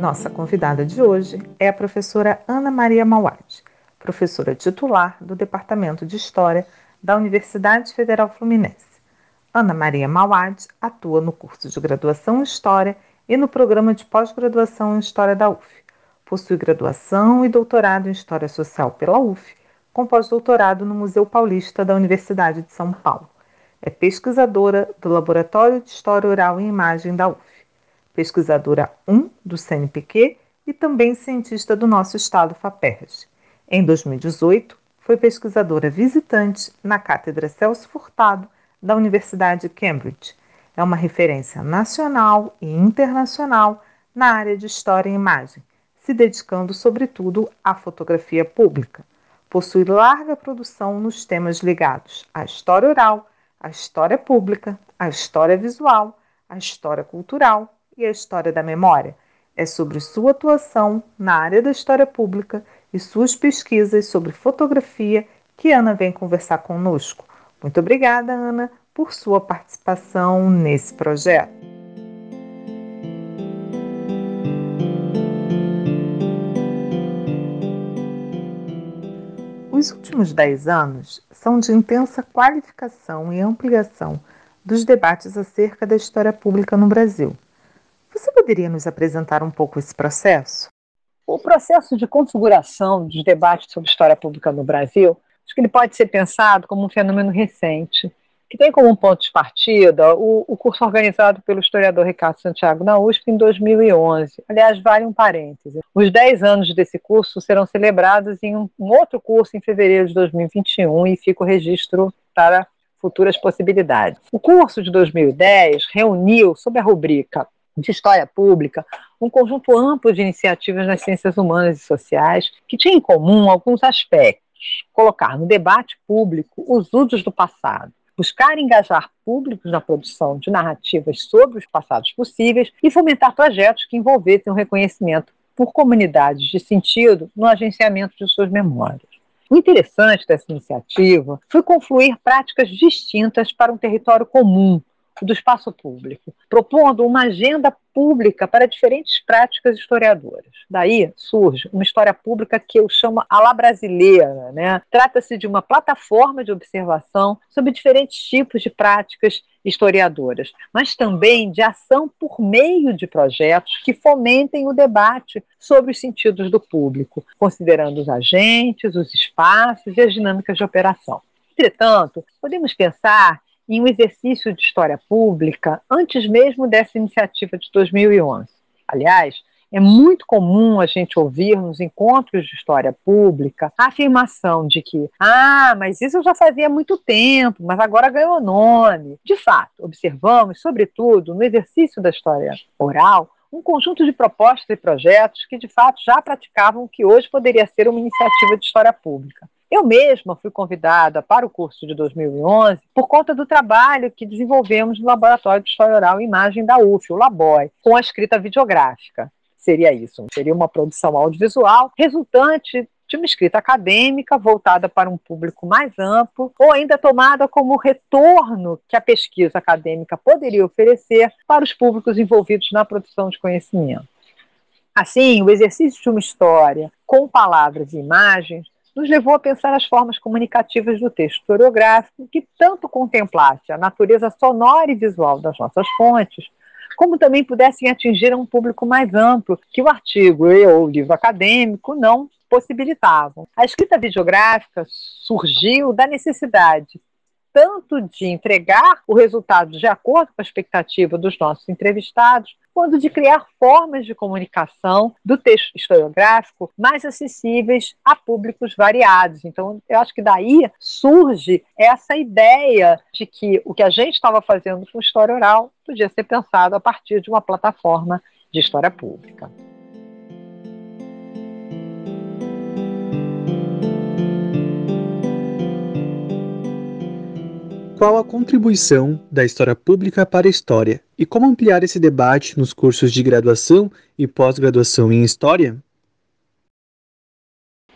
Nossa convidada de hoje é a professora Ana Maria Mauad, professora titular do Departamento de História da Universidade Federal Fluminense. Ana Maria Mauad atua no curso de graduação em História e no programa de pós-graduação em História da UF. Possui graduação e doutorado em História Social pela UF, com pós-doutorado no Museu Paulista da Universidade de São Paulo. É pesquisadora do Laboratório de História Oral e Imagem da UF pesquisadora 1 do CNPq e também cientista do nosso estado FAPERJ. Em 2018, foi pesquisadora visitante na Cátedra Celso Furtado da Universidade de Cambridge. É uma referência nacional e internacional na área de História e Imagem, se dedicando sobretudo à fotografia pública. Possui larga produção nos temas ligados à história oral, à história pública, à história visual, à história cultural e a história da memória. É sobre sua atuação na área da história pública e suas pesquisas sobre fotografia que Ana vem conversar conosco. Muito obrigada, Ana, por sua participação nesse projeto. Os últimos dez anos são de intensa qualificação e ampliação dos debates acerca da história pública no Brasil. Você poderia nos apresentar um pouco esse processo? O processo de configuração dos debates sobre história pública no Brasil, acho que ele pode ser pensado como um fenômeno recente, que tem como ponto de partida o, o curso organizado pelo historiador Ricardo Santiago na USP em 2011. Aliás, vale um parêntese. Os 10 anos desse curso serão celebrados em um, um outro curso em fevereiro de 2021 e fica o registro para futuras possibilidades. O curso de 2010 reuniu, sob a rubrica de história pública, um conjunto amplo de iniciativas nas ciências humanas e sociais que tinha em comum alguns aspectos: colocar no debate público os usos do passado, buscar engajar públicos na produção de narrativas sobre os passados possíveis e fomentar projetos que envolvessem o reconhecimento por comunidades de sentido no agenciamento de suas memórias. O interessante dessa iniciativa foi confluir práticas distintas para um território comum, do espaço público, propondo uma agenda pública para diferentes práticas historiadoras. Daí surge uma história pública que eu chamo a la brasileira. Né? Trata-se de uma plataforma de observação sobre diferentes tipos de práticas historiadoras, mas também de ação por meio de projetos que fomentem o debate sobre os sentidos do público, considerando os agentes, os espaços e as dinâmicas de operação. Entretanto, podemos pensar em um exercício de história pública antes mesmo dessa iniciativa de 2011. Aliás, é muito comum a gente ouvir nos encontros de história pública a afirmação de que, ah, mas isso eu já fazia há muito tempo, mas agora ganhou nome. De fato, observamos, sobretudo no exercício da história oral, um conjunto de propostas e projetos que, de fato, já praticavam o que hoje poderia ser uma iniciativa de história pública. Eu mesma fui convidada para o curso de 2011 por conta do trabalho que desenvolvemos no Laboratório de História Oral e Imagem da UF, o LABOI, com a escrita videográfica. Seria isso, seria uma produção audiovisual resultante de uma escrita acadêmica voltada para um público mais amplo, ou ainda tomada como retorno que a pesquisa acadêmica poderia oferecer para os públicos envolvidos na produção de conhecimento. Assim, o exercício de uma história com palavras e imagens nos levou a pensar as formas comunicativas do texto historiográfico que tanto contemplasse a natureza sonora e visual das nossas fontes, como também pudessem atingir um público mais amplo que o artigo ou o livro acadêmico não possibilitavam. A escrita videográfica surgiu da necessidade tanto de entregar o resultado de acordo com a expectativa dos nossos entrevistados, quanto de criar formas de comunicação do texto historiográfico mais acessíveis a públicos variados. Então, eu acho que daí surge essa ideia de que o que a gente estava fazendo com história oral podia ser pensado a partir de uma plataforma de história pública. Qual a contribuição da história pública para a história e como ampliar esse debate nos cursos de graduação e pós-graduação em história?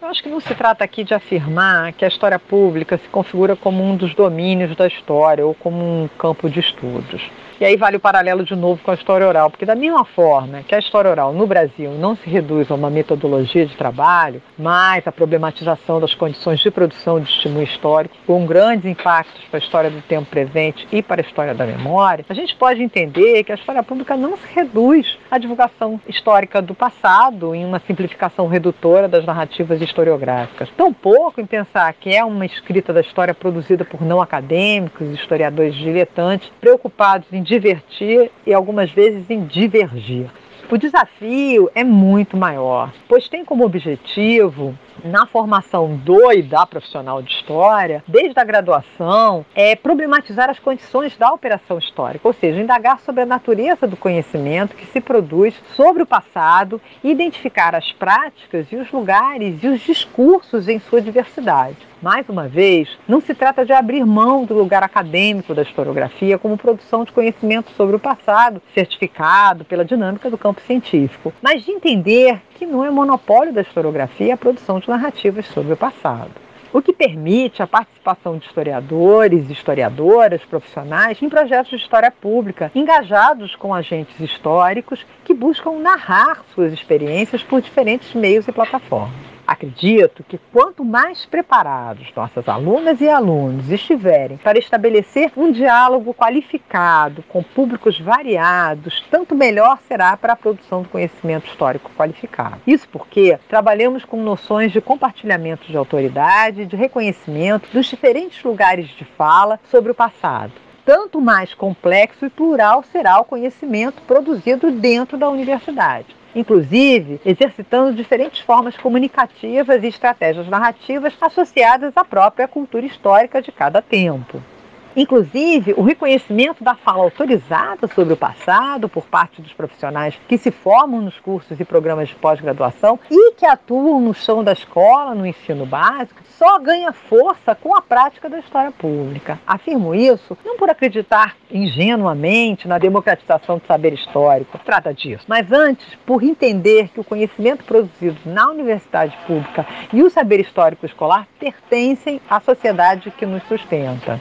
Eu acho que não se trata aqui de afirmar que a história pública se configura como um dos domínios da história ou como um campo de estudos. E aí vale o paralelo de novo com a história oral, porque da mesma forma que a história oral no Brasil não se reduz a uma metodologia de trabalho, mas a problematização das condições de produção de estímulo histórico, com grandes impactos para a história do tempo presente e para a história da memória, a gente pode entender que a história pública não se reduz à divulgação histórica do passado em uma simplificação redutora das narrativas historiográficas. Tampouco em pensar que é uma escrita da história produzida por não acadêmicos, historiadores diletantes, preocupados em divertir e algumas vezes em divergir. O desafio é muito maior, pois tem como objetivo na formação do e da profissional de história, desde a graduação, é problematizar as condições da operação histórica, ou seja, indagar sobre a natureza do conhecimento que se produz sobre o passado identificar as práticas e os lugares e os discursos em sua diversidade. Mais uma vez, não se trata de abrir mão do lugar acadêmico da historiografia como produção de conhecimento sobre o passado, certificado pela dinâmica do campo científico, mas de entender que não é monopólio da historiografia a produção de narrativas sobre o passado o que permite a participação de historiadores historiadoras profissionais em projetos de história pública, engajados com agentes históricos que buscam narrar suas experiências por diferentes meios e plataformas. Acredito que quanto mais preparados nossas alunas e alunos estiverem para estabelecer um diálogo qualificado com públicos variados, tanto melhor será para a produção do conhecimento histórico qualificado. Isso porque trabalhamos com noções de compartilhamento de autoridade, de reconhecimento dos diferentes lugares de fala sobre o passado tanto mais complexo e plural será o conhecimento produzido dentro da universidade inclusive exercitando diferentes formas comunicativas e estratégias narrativas associadas à própria cultura histórica de cada tempo. Inclusive, o reconhecimento da fala autorizada sobre o passado por parte dos profissionais que se formam nos cursos e programas de pós-graduação e que atuam no chão da escola, no ensino básico, só ganha força com a prática da história pública. Afirmo isso não por acreditar ingenuamente na democratização do saber histórico, trata disso, mas antes por entender que o conhecimento produzido na universidade pública e o saber histórico escolar pertencem à sociedade que nos sustenta.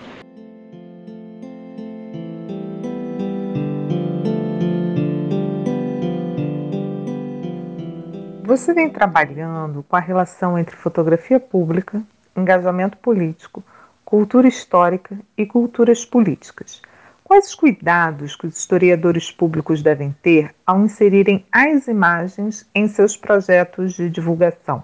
Você vem trabalhando com a relação entre fotografia pública, engajamento político, cultura histórica e culturas políticas. Quais os cuidados que os historiadores públicos devem ter ao inserirem as imagens em seus projetos de divulgação?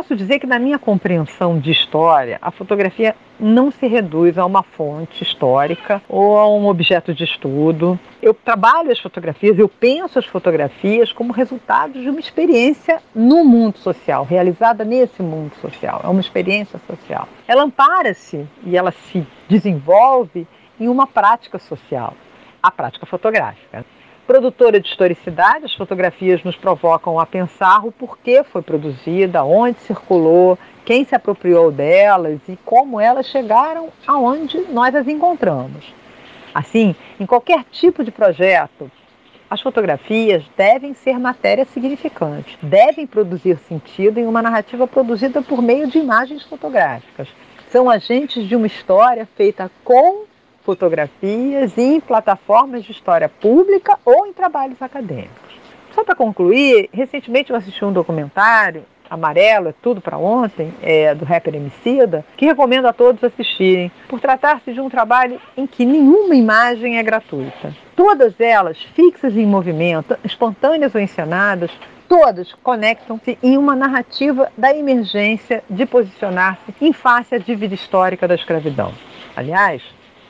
Posso dizer que, na minha compreensão de história, a fotografia não se reduz a uma fonte histórica ou a um objeto de estudo. Eu trabalho as fotografias, eu penso as fotografias como resultado de uma experiência no mundo social, realizada nesse mundo social. É uma experiência social. Ela ampara-se e ela se desenvolve em uma prática social, a prática fotográfica produtora de historicidade, as fotografias nos provocam a pensar o porquê foi produzida, onde circulou, quem se apropriou delas e como elas chegaram aonde nós as encontramos. Assim, em qualquer tipo de projeto, as fotografias devem ser matéria significante, devem produzir sentido em uma narrativa produzida por meio de imagens fotográficas. São agentes de uma história feita com fotografias em plataformas de história pública ou em trabalhos acadêmicos. Só para concluir, recentemente eu assisti um documentário, Amarelo, é tudo para ontem, é, do rapper Emicida, que recomendo a todos assistirem, por tratar-se de um trabalho em que nenhuma imagem é gratuita. Todas elas, fixas em movimento, espontâneas ou encenadas, todas conectam-se em uma narrativa da emergência de posicionar-se em face à dívida histórica da escravidão. Aliás,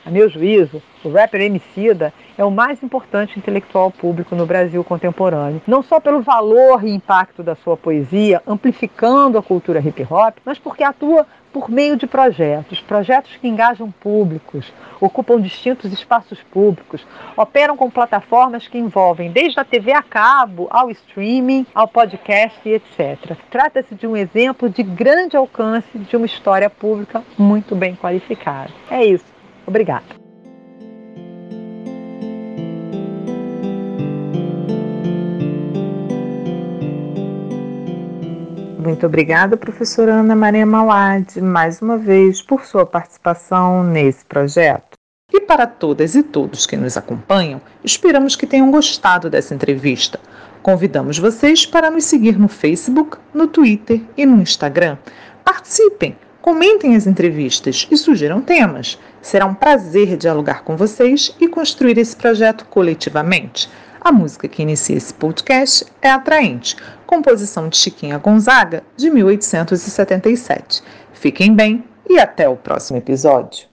a meu juízo, o rapper Emicida é o mais importante intelectual público no Brasil contemporâneo, não só pelo valor e impacto da sua poesia, amplificando a cultura hip hop, mas porque atua por meio de projetos, projetos que engajam públicos, ocupam distintos espaços públicos, operam com plataformas que envolvem desde a TV a cabo ao streaming, ao podcast e etc. Trata-se de um exemplo de grande alcance de uma história pública muito bem qualificada. É isso. Obrigada. Muito obrigada, professora Ana Maria Mauad, mais uma vez por sua participação nesse projeto. E para todas e todos que nos acompanham, esperamos que tenham gostado dessa entrevista. Convidamos vocês para nos seguir no Facebook, no Twitter e no Instagram. Participem! Comentem as entrevistas e sugiram temas. Será um prazer dialogar com vocês e construir esse projeto coletivamente. A música que inicia esse podcast é Atraente, composição de Chiquinha Gonzaga, de 1877. Fiquem bem e até o próximo episódio.